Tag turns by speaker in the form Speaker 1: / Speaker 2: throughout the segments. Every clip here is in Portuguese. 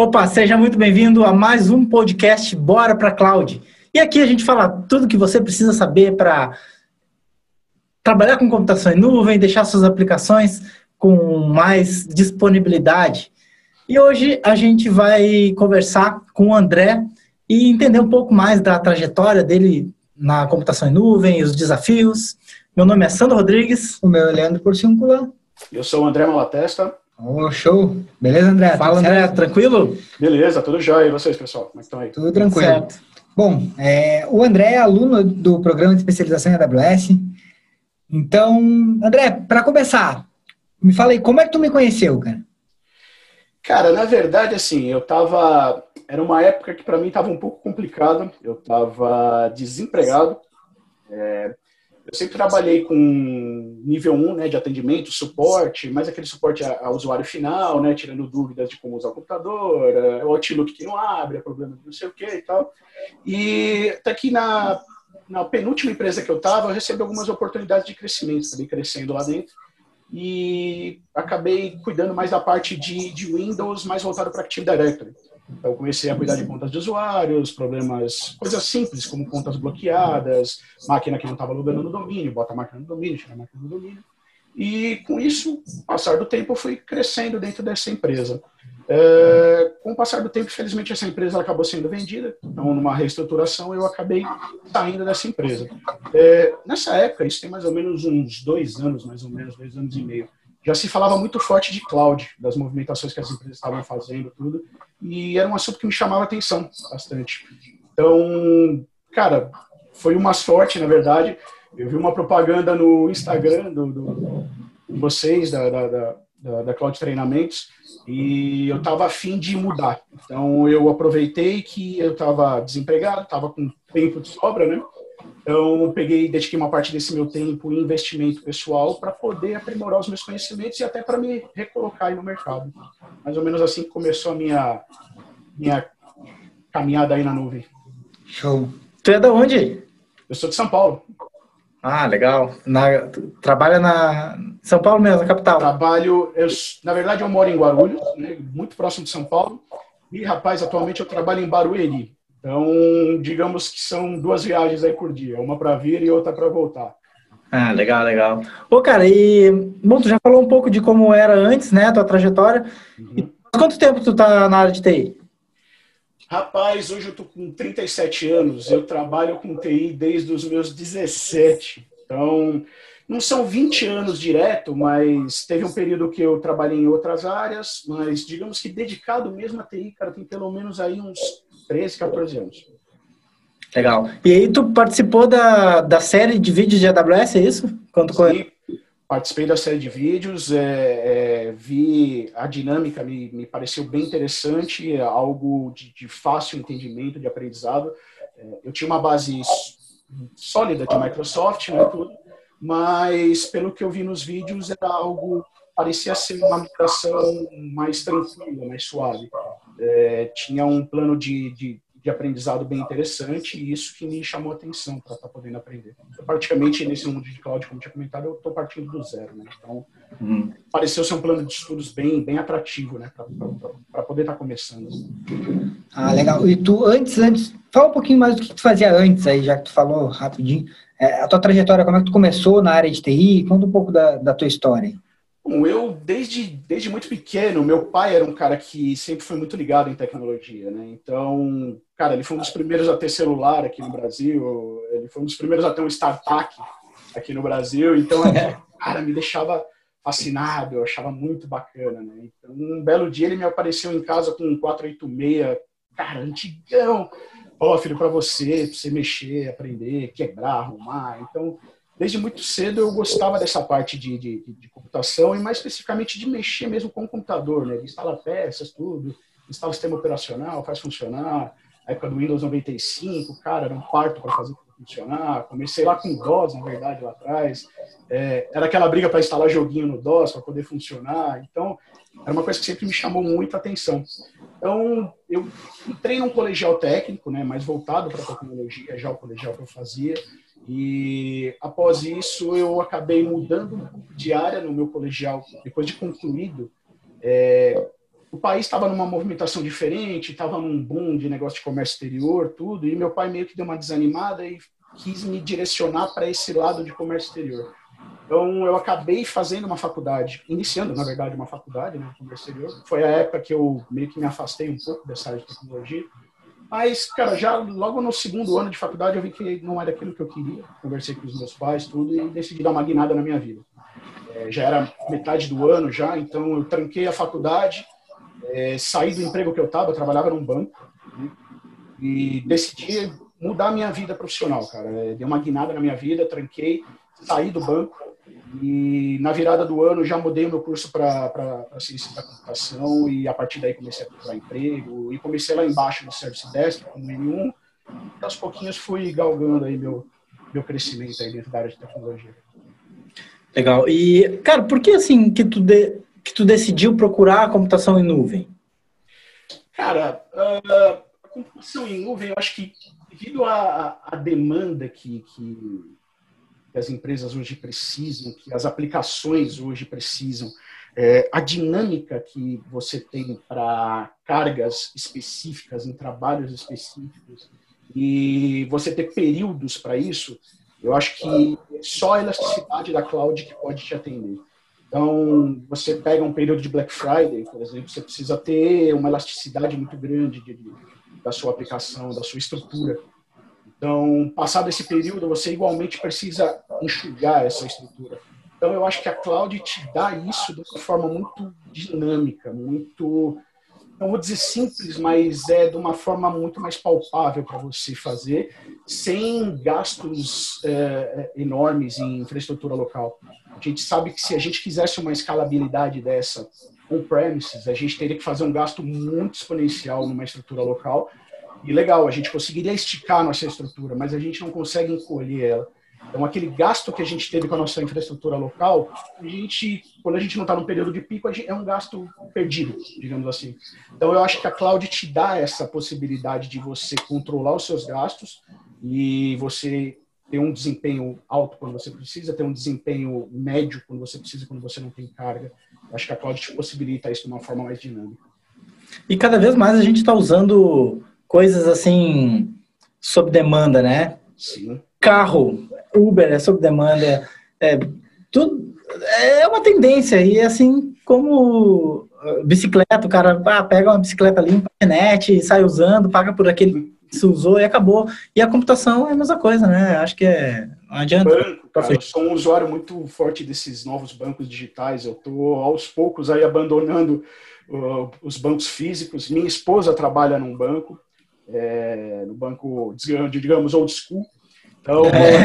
Speaker 1: Opa, seja muito bem-vindo a mais um podcast Bora para Cloud. E aqui a gente fala tudo que você precisa saber para trabalhar com computação em nuvem, deixar suas aplicações com mais disponibilidade. E hoje a gente vai conversar com o André e entender um pouco mais da trajetória dele na computação em nuvem, os desafios. Meu nome é Sandro Rodrigues.
Speaker 2: O meu é Leandro Porciúncula.
Speaker 3: Eu sou o André Malatesta.
Speaker 2: Oh, show! Beleza, André?
Speaker 1: Fala, André, certo? tranquilo?
Speaker 3: Beleza, tudo jóia. E vocês, pessoal? Como é estão aí?
Speaker 2: Tudo tranquilo. Certo. Bom, é, o André é aluno do programa de especialização em AWS. Então, André, para começar, me fala aí, como é que tu me conheceu, cara?
Speaker 3: Cara, na verdade, assim, eu tava. Era uma época que para mim tava um pouco complicado. Eu tava desempregado. É, eu sempre trabalhei com nível 1 né, de atendimento, suporte, mas aquele suporte ao usuário final, né, tirando dúvidas de como usar o computador, é, o Outlook que não abre, é problema de não sei o que e tal. E até que na, na penúltima empresa que eu estava, eu recebi algumas oportunidades de crescimento, acabei crescendo lá dentro e acabei cuidando mais da parte de, de Windows, mais voltado para Active Directory. Então, comecei a cuidar de contas de usuários, problemas, coisas simples, como contas bloqueadas, máquina que não estava logando no domínio, bota a máquina no domínio, tira a máquina no domínio. E com isso, passar do tempo, eu fui crescendo dentro dessa empresa. É, com o passar do tempo, infelizmente, essa empresa acabou sendo vendida. Então, numa reestruturação, eu acabei saindo dessa empresa. É, nessa época, isso tem mais ou menos uns dois anos, mais ou menos, dois anos e meio já se falava muito forte de cloud, das movimentações que as empresas estavam fazendo, tudo, e era um assunto que me chamava atenção bastante. Então, cara, foi uma sorte, na verdade. Eu vi uma propaganda no Instagram do, do de vocês, da, da, da, da Cloud Treinamentos, e eu estava afim de mudar. Então, eu aproveitei que eu estava desempregado, estava com tempo de sobra, né? Então, eu peguei, dediquei uma parte desse meu tempo em investimento pessoal para poder aprimorar os meus conhecimentos e até para me recolocar aí no mercado. Mais ou menos assim que começou a minha, minha caminhada aí na nuvem.
Speaker 1: Show. Tu é da onde?
Speaker 3: Eu sou de São Paulo.
Speaker 1: Ah, legal. Na, trabalha na São Paulo mesmo, na capital?
Speaker 3: Trabalho, eu, na verdade eu moro em Guarulhos, né, muito próximo de São Paulo. E, rapaz, atualmente eu trabalho em Barueri, então, digamos que são duas viagens aí por dia, uma para vir e outra para voltar.
Speaker 1: Ah, legal, legal. Ô, cara, e bom, tu já falou um pouco de como era antes, né, a tua trajetória. Uhum. quanto tempo tu tá na área de TI?
Speaker 3: Rapaz, hoje eu tô com 37 anos, eu trabalho com TI desde os meus 17. Então, não são 20 anos direto, mas teve um período que eu trabalhei em outras áreas, mas digamos que dedicado mesmo a TI, cara, tem pelo menos aí uns 13, 14 anos.
Speaker 1: Legal. E aí tu participou da, da série de vídeos de AWS, é isso?
Speaker 3: Quando Sim, participei da série de vídeos, é, é, vi a dinâmica, me, me pareceu bem interessante, é algo de, de fácil entendimento, de aprendizado. É, eu tinha uma base sólida de Microsoft, né, tudo, mas pelo que eu vi nos vídeos era algo parecia ser uma migração mais tranquila, mais suave é, tinha um plano de, de, de, aprendizado bem interessante e isso que me chamou a atenção para estar tá podendo aprender. Eu, praticamente nesse mundo de cloud, como tinha comentado, eu estou partindo do zero, né? Então, hum. pareceu ser um plano de estudos bem, bem atrativo, né? Para poder estar tá começando.
Speaker 2: Ah, legal. E tu, antes, antes, fala um pouquinho mais do que tu fazia antes aí, já que tu falou rapidinho. É, a tua trajetória, como é que tu começou na área de TI? Conta um pouco da, da tua história.
Speaker 3: Bom, eu, desde, desde muito pequeno, meu pai era um cara que sempre foi muito ligado em tecnologia, né? Então, cara, ele foi um dos primeiros a ter celular aqui no Brasil, ele foi um dos primeiros a ter um startup aqui no Brasil, então, é, cara, me deixava fascinado, eu achava muito bacana, né? Então, um belo dia ele me apareceu em casa com um 486, cara, antigão. Ó, oh, filho, para você, pra você mexer, aprender, quebrar, arrumar. Então, desde muito cedo eu gostava dessa parte de, de, de, computação e mais especificamente de mexer mesmo com o computador, né? De instalar peças, tudo, instalar o sistema operacional, faz funcionar. A época do Windows 95, cara, era um parto para fazer funcionar. Comecei lá com DOS, na verdade, lá atrás. É, era aquela briga para instalar joguinho no DOS para poder funcionar. Então, era uma coisa que sempre me chamou muita atenção. Então, eu entrei num colegial técnico, né, mais voltado para a tecnologia, já o colegial que eu fazia. E após isso eu acabei mudando um pouco de área no meu colegial, depois de concluído. É, o país estava numa movimentação diferente, estava num boom de negócio de comércio exterior, tudo, e meu pai meio que deu uma desanimada e quis me direcionar para esse lado de comércio exterior. Então, eu acabei fazendo uma faculdade, iniciando, na verdade, uma faculdade, né, comércio exterior. Foi a época que eu meio que me afastei um pouco dessa área de tecnologia. Mas, cara, já logo no segundo ano de faculdade eu vi que não era aquilo que eu queria. Conversei com os meus pais, tudo, e decidi dar uma guinada na minha vida. É, já era metade do ano já, então eu tranquei a faculdade, é, saí do emprego que eu estava, trabalhava num banco, né, e decidi mudar a minha vida profissional, cara. É, dei uma guinada na minha vida, tranquei, saí do banco, e na virada do ano já mudei o meu curso para ciência da computação e a partir daí comecei a procurar emprego e comecei lá embaixo no Service Desk como N1. E aos pouquinhos fui galgando aí meu, meu crescimento aí dentro da área de tecnologia.
Speaker 1: Legal. E, cara, por que assim que tu, de, que tu decidiu procurar a computação em nuvem?
Speaker 3: Cara, uh, a computação em nuvem, eu acho que devido à, à demanda que, que as empresas hoje precisam, que as aplicações hoje precisam, é, a dinâmica que você tem para cargas específicas, em trabalhos específicos, e você ter períodos para isso, eu acho que só a elasticidade da cloud que pode te atender. Então, você pega um período de Black Friday, por exemplo, você precisa ter uma elasticidade muito grande de, de, da sua aplicação, da sua estrutura. Então, passado esse período, você igualmente precisa enxugar essa estrutura. Então, eu acho que a cloud te dá isso de uma forma muito dinâmica, muito, não vou dizer simples, mas é de uma forma muito mais palpável para você fazer, sem gastos é, enormes em infraestrutura local. A gente sabe que se a gente quisesse uma escalabilidade dessa on-premises, a gente teria que fazer um gasto muito exponencial numa estrutura local e legal, a gente conseguiria esticar nossa estrutura, mas a gente não consegue encolher ela. Então, aquele gasto que a gente teve com a nossa infraestrutura local, a gente, quando a gente não está no período de pico, é um gasto perdido, digamos assim. Então, eu acho que a cloud te dá essa possibilidade de você controlar os seus gastos e você ter um desempenho alto quando você precisa, ter um desempenho médio quando você precisa, quando você não tem carga. Eu acho que a cloud te possibilita isso de uma forma mais dinâmica.
Speaker 1: E cada vez mais a gente está usando coisas assim sob demanda, né?
Speaker 3: Sim.
Speaker 1: Carro, Uber é sob demanda, é, tudo, é uma tendência e assim como uh, bicicleta, o cara ah, pega uma bicicleta limpa, internet, sai usando, paga por aquele que se usou e acabou. E a computação é a mesma coisa, né? Acho que é, não adianta.
Speaker 3: Banco, cara, eu sou um usuário muito forte desses novos bancos digitais. Eu estou aos poucos aí abandonando uh, os bancos físicos. Minha esposa trabalha num banco é, no banco, digamos, old school. Então, é.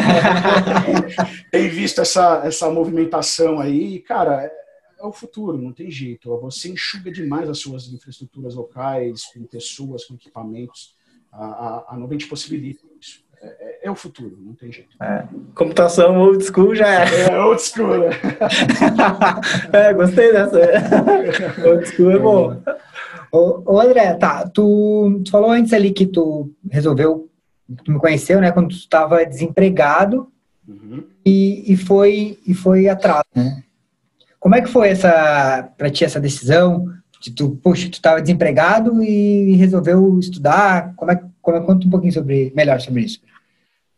Speaker 3: tem visto essa, essa movimentação aí, cara, é, é, o futuro, não tem jeito. Você enxuga demais as suas infraestruturas locais, com pessoas, com equipamentos. A, a, a nuvem te possibilita isso. É, é, é, o futuro, não tem jeito.
Speaker 1: É. Computação old school já é.
Speaker 3: É, old school, né?
Speaker 1: é, gostei dessa. old school é bom.
Speaker 2: Ô, ô, André, tá, tu, tu, falou antes ali que tu resolveu, tu me conheceu, né, quando tu estava desempregado uhum. e, e, foi, e foi atrás, né? Como é que foi essa, pra ti essa decisão de tu, puxa, tu estava desempregado e resolveu estudar, como é, como é, conta um pouquinho sobre, melhor sobre isso.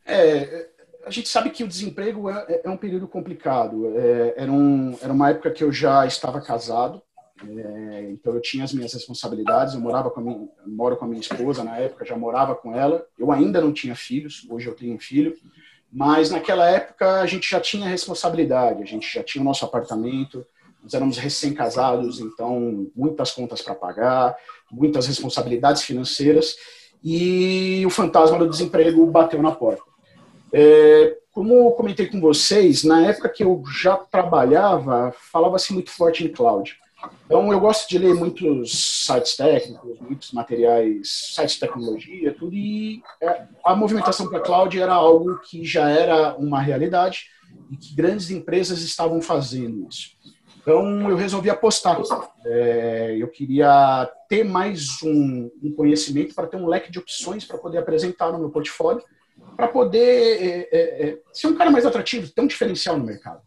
Speaker 3: É, a gente sabe que o desemprego é, é um período complicado. É, era, um, era uma época que eu já estava casado, é, então eu tinha as minhas responsabilidades, eu morava com a minha, moro com a minha esposa na época, já morava com ela. Eu ainda não tinha filhos, hoje eu tenho um filho, mas naquela época a gente já tinha responsabilidade, a gente já tinha o nosso apartamento, nós éramos recém-casados, então muitas contas para pagar, muitas responsabilidades financeiras e o fantasma do desemprego bateu na porta. É, como comentei com vocês, na época que eu já trabalhava, falava-se muito forte em cloud. Então, eu gosto de ler muitos sites técnicos, muitos materiais, sites de tecnologia, tudo, e é, a movimentação para a cloud era algo que já era uma realidade e que grandes empresas estavam fazendo isso. Então, eu resolvi apostar. É, eu queria ter mais um, um conhecimento para ter um leque de opções para poder apresentar no meu portfólio, para poder é, é, é, ser um cara mais atrativo, ter um diferencial no mercado.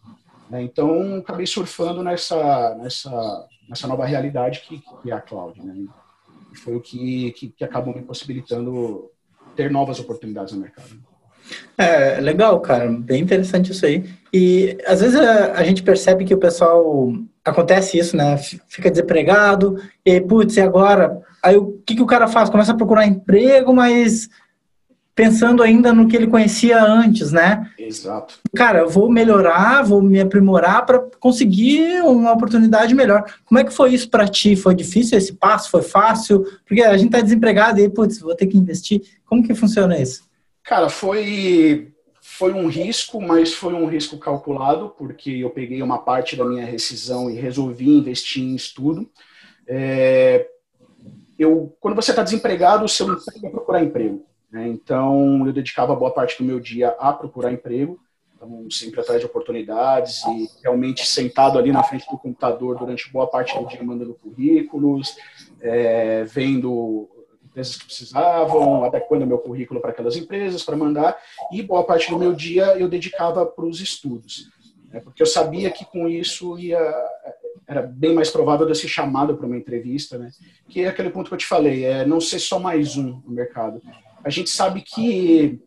Speaker 3: Né? Então, acabei surfando nessa, nessa, nessa nova realidade que, que é a cloud. Né? foi o que, que, que acabou me possibilitando ter novas oportunidades no mercado.
Speaker 1: É, legal, cara, bem interessante isso aí. E às vezes a, a, gente percebe que o pessoal acontece isso, né? Fica desempregado, e putz, e agora? Aí o que, que o cara faz? Começa a procurar emprego, mas pensando ainda no que ele conhecia antes, né?
Speaker 3: Exato.
Speaker 1: Cara, eu vou melhorar, vou me aprimorar para conseguir uma oportunidade melhor. Como é que foi isso para ti? Foi difícil esse passo? Foi fácil? Porque a gente tá desempregado e, putz, vou ter que investir. Como que funciona isso?
Speaker 3: Cara, foi foi um risco, mas foi um risco calculado, porque eu peguei uma parte da minha rescisão e resolvi investir em estudo. É, eu, quando você está desempregado, o seu emprego é procurar emprego. Né? Então, eu dedicava boa parte do meu dia a procurar emprego, então, sempre atrás de oportunidades e realmente sentado ali na frente do computador durante boa parte do dia mandando currículos, é, vendo empresas que precisavam, adequando meu currículo para aquelas empresas para mandar, e boa parte do meu dia eu dedicava para os estudos, né? porque eu sabia que com isso ia, era bem mais provável de eu ser chamado para uma entrevista, né? que é aquele ponto que eu te falei, é não ser só mais um no mercado, a gente sabe que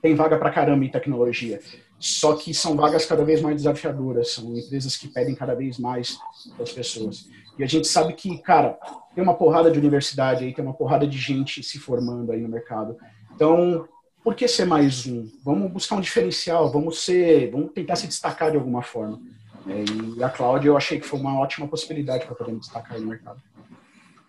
Speaker 3: tem vaga para caramba em tecnologia, só que são vagas cada vez mais desafiadoras, são empresas que pedem cada vez mais das pessoas. E a gente sabe que, cara, tem uma porrada de universidade aí, tem uma porrada de gente se formando aí no mercado. Então, por que ser mais um? Vamos buscar um diferencial, vamos ser, vamos tentar se destacar de alguma forma. É, e a Cláudia eu achei que foi uma ótima possibilidade para poder me destacar no mercado.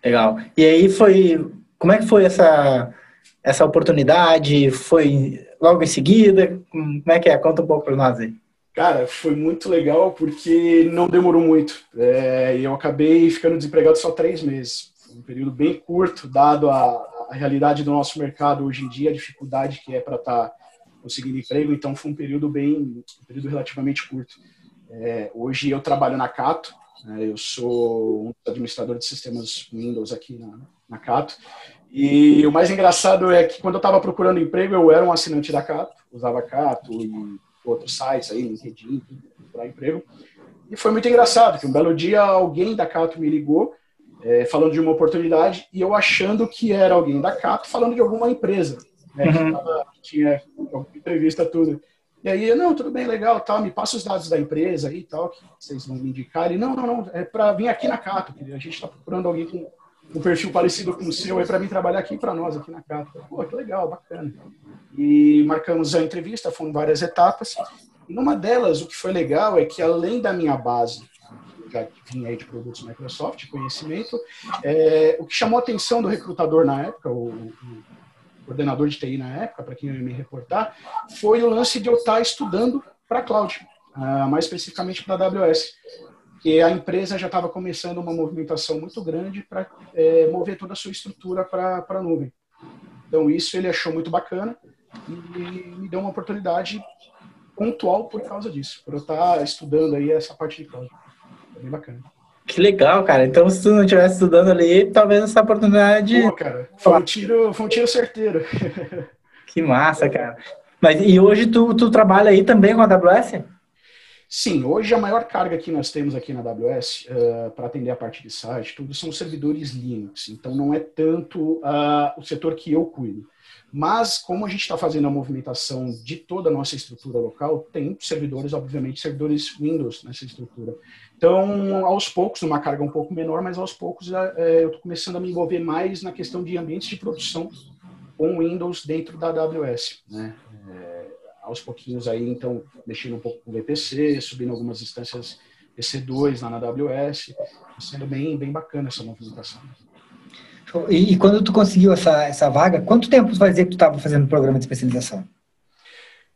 Speaker 1: Legal. E aí foi, como é que foi essa essa oportunidade? Foi logo em seguida? Como é que é? Conta um pouco para nós aí.
Speaker 3: Cara, foi muito legal porque não demorou muito. É, eu acabei ficando desempregado só três meses. Um período bem curto, dado a, a realidade do nosso mercado hoje em dia, a dificuldade que é para estar tá conseguindo emprego. Então, foi um período bem, um período relativamente curto. É, hoje eu trabalho na Cato, né, eu sou um administrador de sistemas Windows aqui na, na Cato. E o mais engraçado é que quando eu estava procurando emprego, eu era um assinante da Cato, usava Cato e outros sites aí, LinkedIn, para emprego. E foi muito engraçado que um belo dia alguém da Cato me ligou é, falando de uma oportunidade e eu achando que era alguém da Cato falando de alguma empresa, né, uhum. que tava, tinha entrevista tudo. E aí, não, tudo bem, legal, tal, me passa os dados da empresa aí tal, que vocês vão me indicar. E não, não, não, é para vir aqui na Cato, a gente está procurando alguém com um perfil parecido com o seu aí para mim trabalhar aqui para nós, aqui na Cata. Pô, que legal, bacana. E marcamos a entrevista, foram várias etapas. E numa delas, o que foi legal é que além da minha base, já vinha aí de produtos Microsoft, conhecimento, é, o que chamou a atenção do recrutador na época, o, o coordenador de TI na época, para quem me reportar, foi o lance de eu estar estudando para cloud, uh, mais especificamente para a AWS que a empresa já estava começando uma movimentação muito grande para é, mover toda a sua estrutura para a nuvem. Então, isso ele achou muito bacana e me deu uma oportunidade pontual por causa disso, por eu estar estudando aí essa parte de cloud. É bem bacana.
Speaker 1: Que legal, cara. Então, se tu não estivesse estudando ali, talvez essa oportunidade.
Speaker 3: Pô, cara, foi um tiro, foi um tiro certeiro.
Speaker 1: Que massa, cara. Mas e hoje tu, tu trabalha aí também com a AWS?
Speaker 3: Sim, hoje a maior carga que nós temos aqui na AWS uh, eh, para atender a parte de site, tudo são servidores Linux. Então não é tanto uh, o setor que eu cuido. Mas como a gente está fazendo a movimentação de toda a nossa estrutura local, tem servidores, obviamente, servidores Windows nessa estrutura. Então, aos poucos, numa carga um pouco menor, mas aos poucos uh, eu estou começando a me envolver mais na questão de ambientes de produção com Windows dentro da AWS. Né? É, aos pouquinhos aí, então, mexendo um pouco com o VPC, subindo algumas instâncias EC2 lá na AWS, sendo bem, bem bacana essa movimentação.
Speaker 2: E, e, quando tu conseguiu essa, essa vaga, quanto tempo fazia que tu estava fazendo o programa de especialização?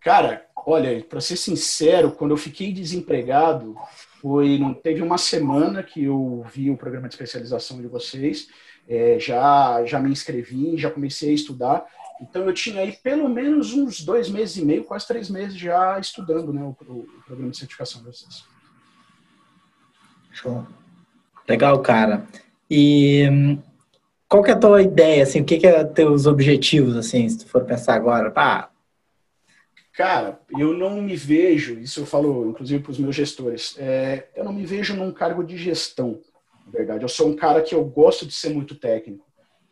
Speaker 3: Cara, olha, para ser sincero, quando eu fiquei desempregado, foi não teve uma semana que eu vi o programa de especialização de vocês, é, já já me inscrevi, já comecei a estudar então eu tinha aí pelo menos uns dois meses e meio, quase três meses já estudando né, o, o programa de certificação de vocês.
Speaker 1: Show. Legal, cara. E hum, qual que é a tua ideia, assim, o que que é teus objetivos, assim, se tu for pensar agora? Pá,
Speaker 3: Cara, eu não me vejo, isso eu falo inclusive para os meus gestores, é, eu não me vejo num cargo de gestão, na verdade. Eu sou um cara que eu gosto de ser muito técnico.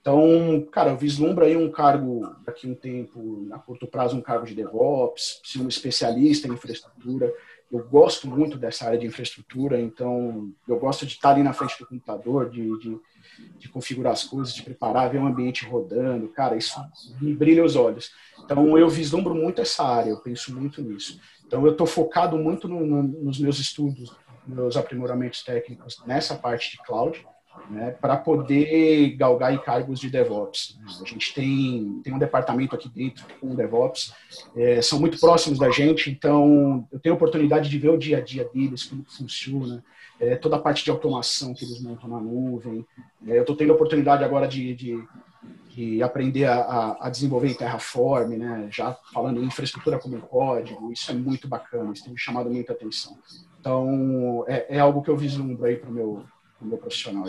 Speaker 3: Então, cara, eu vislumbro aí um cargo daqui um tempo, a curto prazo, um cargo de DevOps, ser um especialista em infraestrutura. Eu gosto muito dessa área de infraestrutura, então eu gosto de estar ali na frente do computador, de, de, de configurar as coisas, de preparar, ver o ambiente rodando. Cara, isso me brilha os olhos. Então, eu vislumbro muito essa área, eu penso muito nisso. Então, eu estou focado muito no, no, nos meus estudos, meus aprimoramentos técnicos nessa parte de cloud, né, para poder galgar em cargos de DevOps. A gente tem, tem um departamento aqui dentro com DevOps, é, são muito próximos da gente, então eu tenho a oportunidade de ver o dia a dia deles, como funciona, é, toda a parte de automação que eles montam na nuvem. É, eu estou tendo a oportunidade agora de, de e aprender a, a, desenvolver em Terraform, né? já falando em infraestrutura como código, isso é muito bacana, isso tem me chamado muita atenção. Então, é, é algo que eu vislumbro aí para o meu, meu profissional.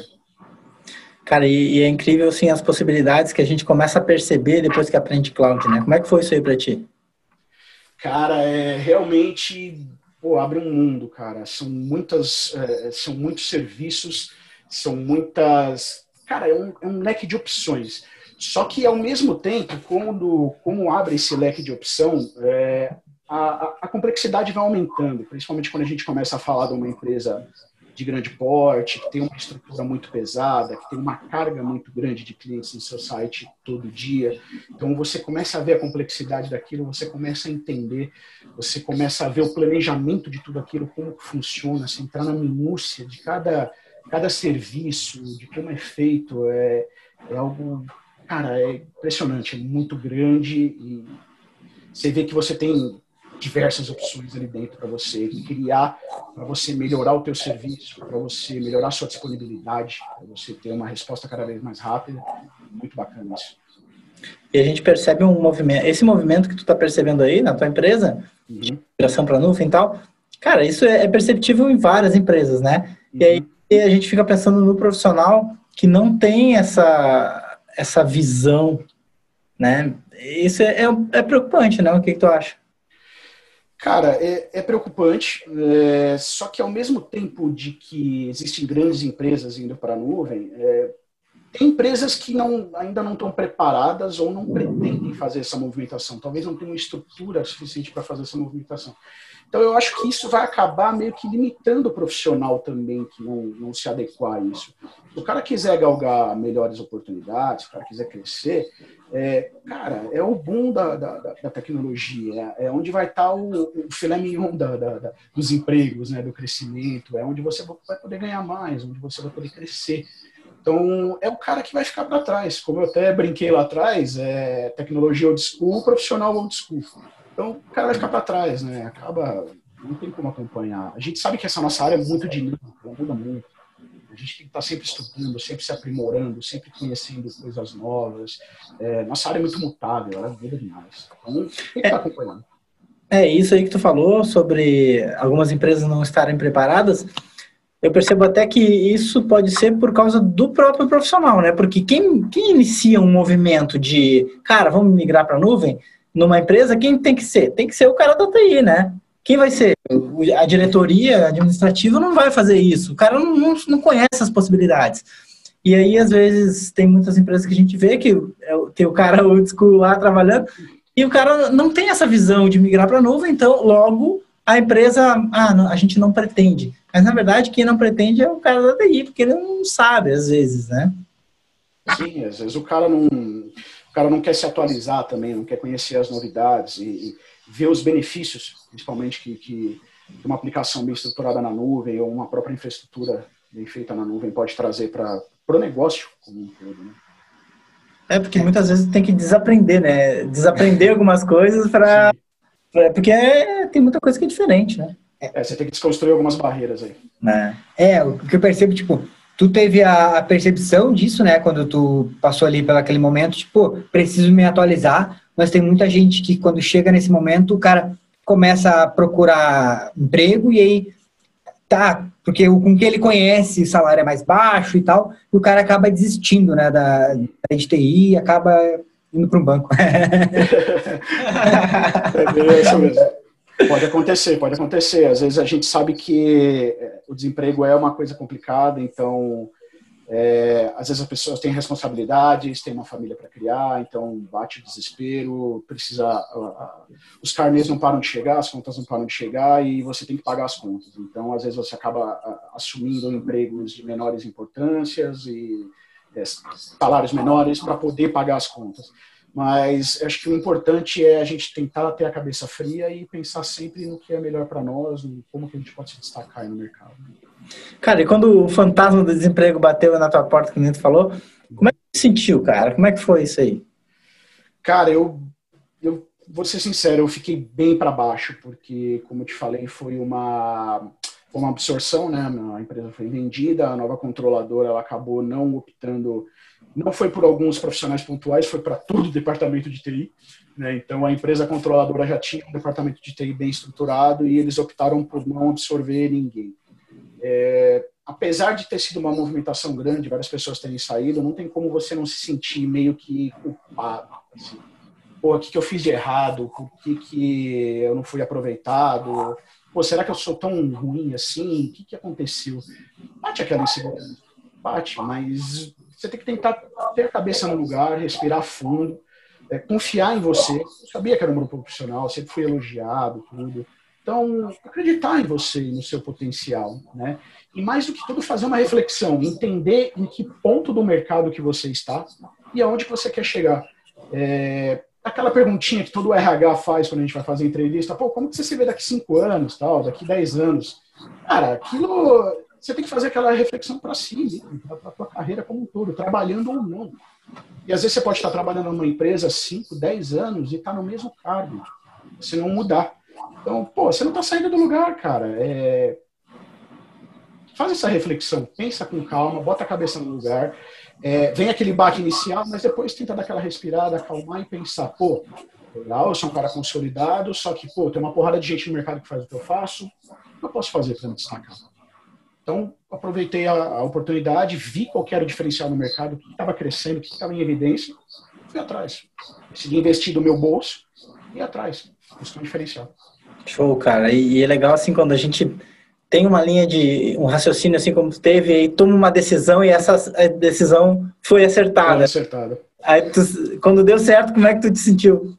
Speaker 1: Cara, e, e, é incrível, assim, as possibilidades que a gente começa a perceber depois que aprende cloud, né? Como é que foi isso aí para ti?
Speaker 3: Cara, é realmente, pô, abre um mundo, cara. São muitas, é, são muitos serviços, são muitas, cara, é um, é um leque de opções só que, ao mesmo tempo, quando, como abre esse leque de opção, é, a, a, complexidade vai aumentando, principalmente quando a gente começa a falar de uma empresa de grande porte, que tem uma estrutura muito pesada, que tem uma carga muito grande de clientes no seu site todo dia. Então, você começa a ver a complexidade daquilo, você começa a entender, você começa a ver o planejamento de tudo aquilo, como funciona, se entrar na minúcia de cada, cada serviço, de como é feito. É, é algo cara, é impressionante, é muito grande e você vê que você tem diversas opções ali dentro para você criar, para você melhorar o teu serviço, para você melhorar a sua disponibilidade, para você ter uma resposta cada vez mais rápida. Muito bacana isso.
Speaker 1: E a gente percebe um movimento, esse movimento que tu está percebendo aí na tua empresa, uhum. de migração para nuvem e tal, cara, isso é, é perceptível em várias empresas, né? Uhum. E aí uhum. a gente fica pensando no profissional que não tem essa essa visão, né? Isso é, é, é preocupante, né? O que, que, tu acha?
Speaker 3: Cara, é, é preocupante, é, só que ao mesmo tempo de que existem grandes empresas indo para a nuvem, é, tem empresas que não, ainda não estão preparadas ou não pretendem fazer essa movimentação. Talvez não tenham estrutura suficiente para fazer essa movimentação. Então, eu acho que isso vai acabar meio que limitando o profissional também que não, não se adequar a isso. Se o cara quiser galgar melhores oportunidades, se o cara quiser crescer, é, cara, é o boom da, da, da tecnologia, é, é, onde vai estar o, o filé mignon da, da, dos empregos, né, do crescimento, é onde você vai poder ganhar mais, onde você vai poder crescer. Então, é o cara que vai ficar para trás. Como eu até brinquei lá atrás, é tecnologia old school, profissional old school. Então, o cara vai ficar para trás, né? Acaba, não tem como acompanhar. A gente sabe que essa nossa área é muito dinâmica, muda muito. A gente tem que estar tá sempre estudando, sempre se aprimorando, sempre conhecendo coisas novas. É, nossa área é muito mutável, ela muda demais. Então, tem que estar tá acompanhando.
Speaker 1: É isso aí que tu falou sobre algumas empresas não estarem preparadas. Eu percebo até que isso pode ser por causa do próprio profissional, né? Porque quem, quem inicia um movimento de, cara, vamos migrar para a nuvem, numa empresa, quem tem que ser? Tem que ser o cara da TI, né? Quem vai ser? A diretoria administrativa não vai fazer isso. O cara não, não, não conhece as possibilidades. E aí, às vezes, tem muitas empresas que a gente vê que é tem o cara o school lá trabalhando e o cara não tem essa visão de migrar para a nuvem, então, logo, a empresa, ah, a gente não pretende. Mas, na verdade, quem não pretende é o cara da TI, porque ele não sabe, às vezes, né?
Speaker 3: Sim, às vezes o cara não cara não quer se atualizar também, não quer conhecer as novidades e, e ver os benefícios, principalmente que, que uma aplicação bem estruturada na nuvem ou uma própria infraestrutura bem feita na nuvem pode trazer para o negócio como um todo. Né?
Speaker 1: É, porque muitas vezes tem que desaprender, né? Desaprender algumas coisas para. Porque é, tem muita coisa que é diferente, né?
Speaker 3: É, você tem que desconstruir algumas barreiras aí.
Speaker 2: É, é o que eu percebo, tipo, tu teve a percepção disso, né, quando tu passou ali pelo aquele momento, tipo, preciso me atualizar, mas tem muita gente que quando chega nesse momento, o cara começa a procurar emprego e aí tá, porque com o que ele conhece, o salário é mais baixo e tal, e o cara acaba desistindo, né, da, da TI, acaba indo para um banco.
Speaker 3: é isso mesmo. Pode acontecer, pode acontecer. Às vezes a gente sabe que é, o desemprego é uma coisa complicada, então é, às vezes as pessoas têm responsabilidades, têm uma família para criar, então bate o desespero, precisa. Uh, os carnês não param de chegar, as contas não param de chegar e você tem que pagar as contas. Então, às vezes você acaba uh, assumindo empregos de menores importâncias e é, salários menores para poder pagar as contas. Mas acho que o importante é a gente tentar ter a cabeça fria e pensar sempre no que é melhor para nós, no como que a gente pode se destacar no mercado.
Speaker 1: Cara, e quando o fantasma do desemprego bateu na tua porta, que nem tu falou, como é que você sentiu, cara? Como é que foi isso aí?
Speaker 3: Cara, eu, eu vou ser sincero, eu fiquei bem para baixo, porque, como eu te falei, foi uma, uma absorção, né? A empresa foi vendida, a nova controladora ela acabou não optando, não foi por alguns profissionais pontuais, foi para todo o departamento de TI. Né? Então, a empresa controladora já tinha um departamento de TI bem estruturado e eles optaram por não absorver ninguém. É, apesar de ter sido uma movimentação grande, várias pessoas terem saído, não tem como você não se sentir meio que culpado. Assim. Pô, o que, que eu fiz de errado? Por que, que eu não fui aproveitado? Pô, será que eu sou tão ruim assim? O que, que aconteceu? Bate aquela insegurança. Bate, mas você tem que tentar ter a cabeça no lugar, respirar fundo, é, confiar em você. Eu sabia que era um grupo profissional, sempre fui elogiado, tudo. Então, acreditar em você e no seu potencial, né? E mais do que tudo, fazer uma reflexão, entender em que ponto do mercado que você está e aonde você quer chegar. É, aquela perguntinha que todo RH faz quando a gente vai fazer entrevista, pô, como que você se vê daqui cinco anos, tal, daqui dez anos? Cara, aquilo você tem que fazer aquela reflexão para si, para a tua carreira como um todo, trabalhando ou não. E às vezes você pode estar trabalhando numa empresa 5, 10 anos e estar tá no mesmo cargo, se não mudar. Então, pô, você não está saindo do lugar, cara. É... Faz essa reflexão, pensa com calma, bota a cabeça no lugar. É, vem aquele baque inicial, mas depois tenta dar aquela respirada, acalmar e pensar, pô, legal, eu sou um cara consolidado, só que, pô, tem uma porrada de gente no mercado que faz o que eu faço, o que eu posso fazer para me destacar? Então, aproveitei a, a, oportunidade, vi qual era o diferencial no mercado, o que estava crescendo, o que estava em evidência, fui atrás. Decidi investir do meu bolso e atrás, buscar um diferencial.
Speaker 1: Show, cara. E, e, é legal assim quando a gente tem uma linha de um raciocínio assim como teve e toma uma decisão e essa decisão foi acertada. Foi
Speaker 3: acertada.
Speaker 1: Aí tu, quando deu certo, como é que tu te sentiu?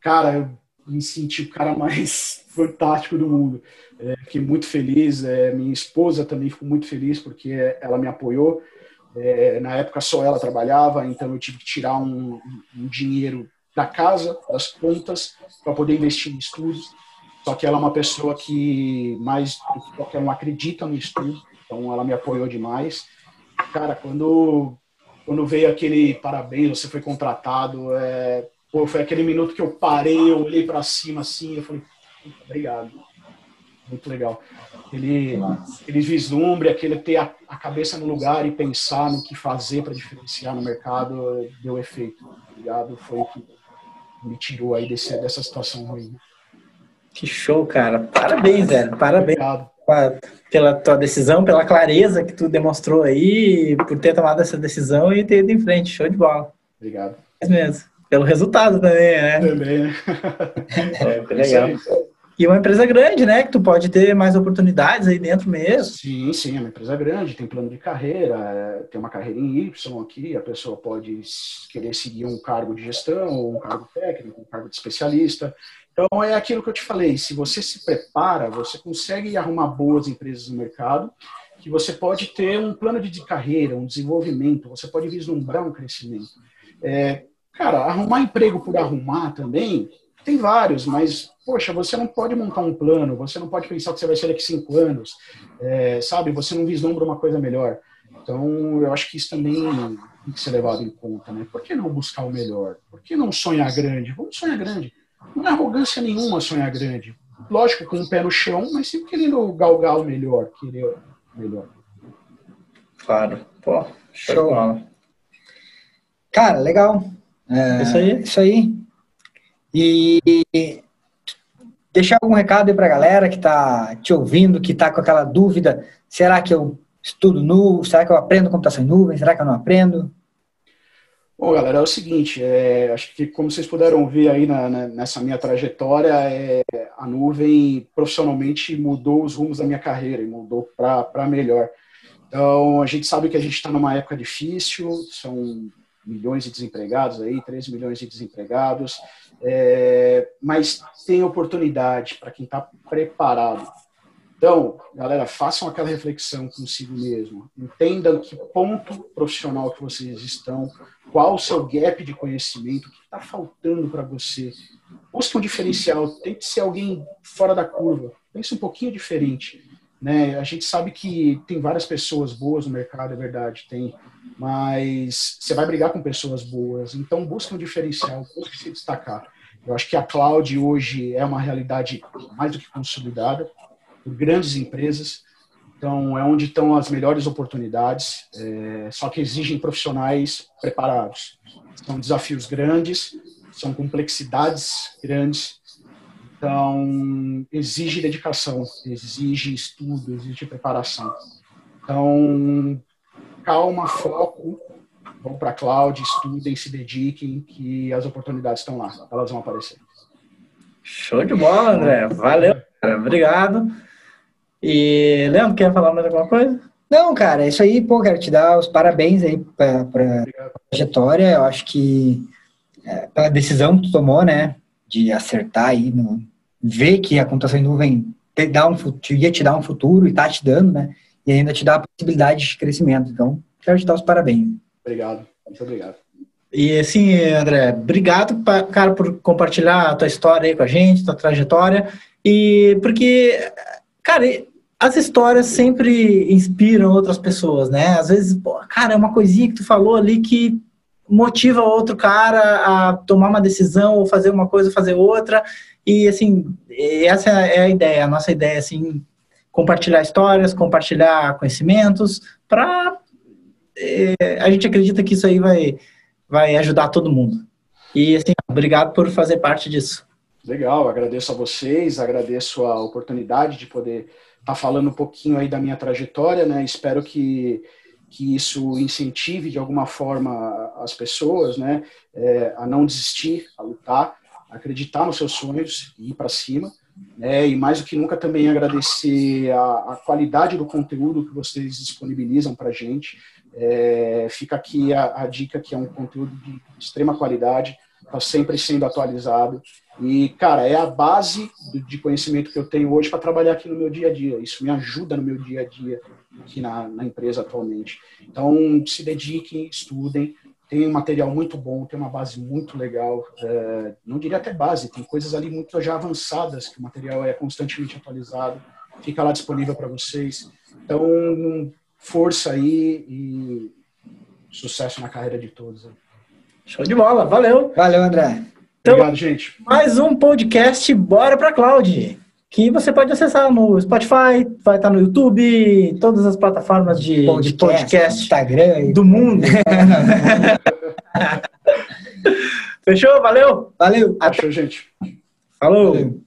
Speaker 3: Cara, eu me senti o cara mais fantástico do mundo. É, fiquei muito feliz. É, minha esposa também ficou muito feliz porque ela me apoiou. É, na época só ela trabalhava, então eu tive que tirar um, um dinheiro da casa, das contas, para poder investir em estudos. Só que ela é uma pessoa que mais do que qualquer um acredita no estudo, então ela me apoiou demais. Cara, quando, quando veio aquele parabéns, você foi contratado, é, pô, foi aquele minuto que eu parei, eu olhei para cima assim, eu falei, obrigado. Muito legal. Ele, ele vislumbre, aquele ter a, a, cabeça no lugar e pensar no que fazer para diferenciar no mercado, deu efeito. Obrigado, foi o que me tirou aí desse, dessa situação ruim.
Speaker 1: Que show, cara. Parabéns, velho. Parabéns pela tua decisão, pela clareza que tu demonstrou aí, por ter tomado essa decisão e ter ido em frente. Show de bola.
Speaker 3: Obrigado.
Speaker 1: É mesmo. Pelo resultado também, né?
Speaker 3: Também, né?
Speaker 1: é, legal. E uma empresa grande, né? Que tu pode ter mais oportunidades aí dentro mesmo.
Speaker 3: Sim, sim, é uma empresa grande, tem plano de carreira, é, tem uma carreira em Y aqui, a pessoa pode querer seguir um cargo de gestão, um cargo técnico, um cargo de especialista. Então, é aquilo que eu te falei: se você se prepara, você consegue arrumar boas empresas no mercado, que você pode ter um plano de carreira, um desenvolvimento, você pode vislumbrar um crescimento. É, cara, arrumar emprego por arrumar também, tem vários, mas, poxa, você não pode montar um plano, você não pode pensar que você vai ser daqui cinco anos, é, sabe? Você não vislumbra uma coisa melhor. Então, eu acho que isso também tem que ser levado em conta, né? Por que não buscar o melhor? Por que não sonhar grande? Vamos sonhar grande. Não é arrogância nenhuma sonhar grande. Lógico, com o um pé no chão, mas sempre querendo galgar o melhor, querer o melhor.
Speaker 1: Claro. Pô, show.
Speaker 2: Cara, legal. É, isso aí. Isso aí. E deixar algum recado aí para a galera que está te ouvindo, que está com aquela dúvida: será que eu estudo nu? Será que eu aprendo computação em nuvem? Será que eu não aprendo?
Speaker 3: Bom, galera, é o seguinte, é, acho que como vocês puderam ver aí na, na, nessa minha trajetória, é, a nuvem profissionalmente mudou os rumos da minha carreira e mudou para melhor. Então, a gente sabe que a gente está numa época difícil, são milhões de desempregados aí, 3 milhões de desempregados, é, mas tem oportunidade para quem está preparado. Então, galera, façam aquela reflexão consigo mesmo. Entendam que ponto profissional que vocês estão, qual o seu gap de conhecimento, o que está faltando para você. Busque um diferencial, tente ser alguém fora da curva. Pense um pouquinho diferente. Né? A gente sabe que tem várias pessoas boas no mercado, é verdade, tem, mas você vai brigar com pessoas boas, então busque um diferencial, busque se destacar. Eu acho que a cloud hoje é uma realidade mais do que consolidada por grandes empresas, então é onde estão as melhores oportunidades, é, só que exigem profissionais preparados. São desafios grandes, são complexidades grandes, então, exige dedicação, exige estudo, exige preparação. Então, calma, foco, vão para a cloud, estudem, se dediquem, que as oportunidades estão lá, elas vão aparecer.
Speaker 1: Show de bola, André. Valeu, cara. Obrigado. E, Leandro, quer falar mais alguma coisa?
Speaker 2: Não, cara, é isso aí, pô, quero te dar os parabéns aí para a trajetória. Eu acho que é, pela decisão que tu tomou, né, de acertar aí no, ver que a computação em nuvem te dá um, ia te dar um futuro e está te dando, né? E ainda te dá a possibilidade de crescimento. Então, quero te dar os parabéns.
Speaker 3: Obrigado, muito obrigado. E
Speaker 1: assim, André, obrigado, cara, por compartilhar a tua história aí com a gente, tua trajetória. E porque, cara, as histórias sempre inspiram outras pessoas, né? Às vezes, pô, cara, é uma coisinha que tu falou ali que motiva outro cara a tomar uma decisão ou fazer uma coisa, fazer outra. E, assim, essa é a ideia, a nossa ideia, assim, compartilhar histórias, compartilhar conhecimentos, para. É, a gente acredita que isso aí vai, vai ajudar todo mundo. E, assim, obrigado por fazer parte disso.
Speaker 3: Legal, agradeço a vocês, agradeço a oportunidade de poder estar tá falando um pouquinho aí da minha trajetória, né? Espero que, que isso incentive de alguma forma as pessoas, né? É, a não desistir, a lutar acreditar nos seus sonhos e ir para cima. Né? E mais do que nunca também agradecer a, a qualidade do conteúdo que vocês disponibilizam para a gente. É, fica aqui a, a, dica que é um conteúdo de extrema qualidade, está sempre sendo atualizado. E, cara, é a base de conhecimento que eu tenho hoje para trabalhar aqui no meu dia a dia. Isso me ajuda no meu dia a dia aqui na, na empresa atualmente. Então, se dediquem, estudem, tem um material muito bom, tem uma base muito legal. É, não diria até base, tem coisas ali muito já avançadas, que o material é constantemente atualizado, fica lá disponível para vocês. Então, força aí e sucesso na carreira de todos.
Speaker 1: Show de bola, valeu.
Speaker 2: Valeu, André.
Speaker 3: Então, Obrigado, gente.
Speaker 1: Mais um podcast Bora para Cloud que você pode acessar no Spotify, vai estar no YouTube, todas as plataformas de podcast, de podcast
Speaker 2: Instagram
Speaker 1: do mundo. Fechou? Valeu?
Speaker 2: Valeu.
Speaker 3: Achou, gente.
Speaker 1: Falou. Valeu.